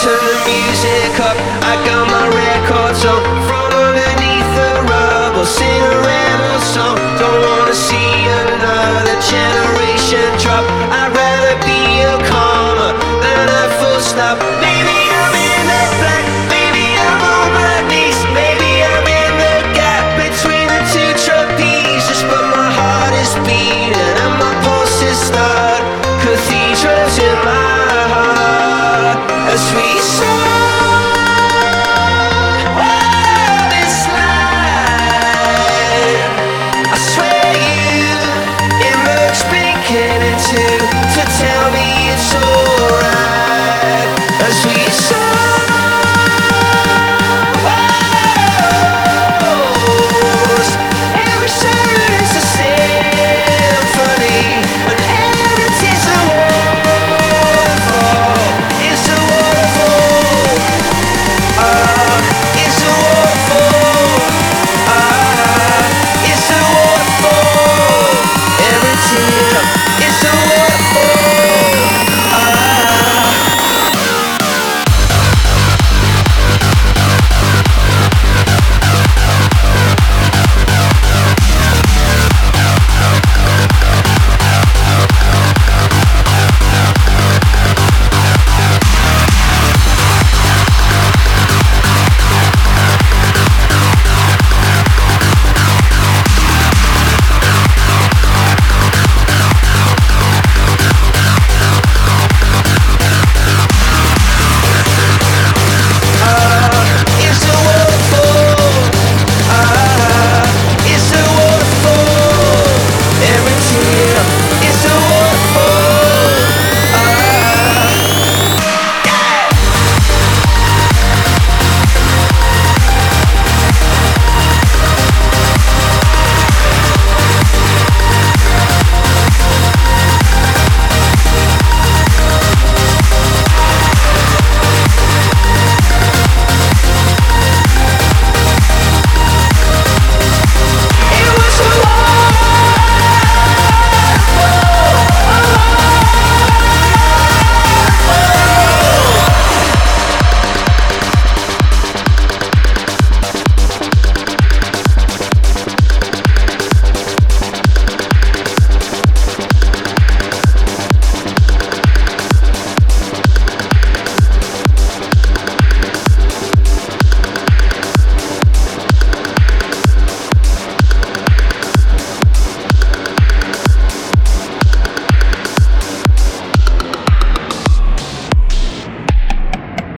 turn the music up. I got my records on.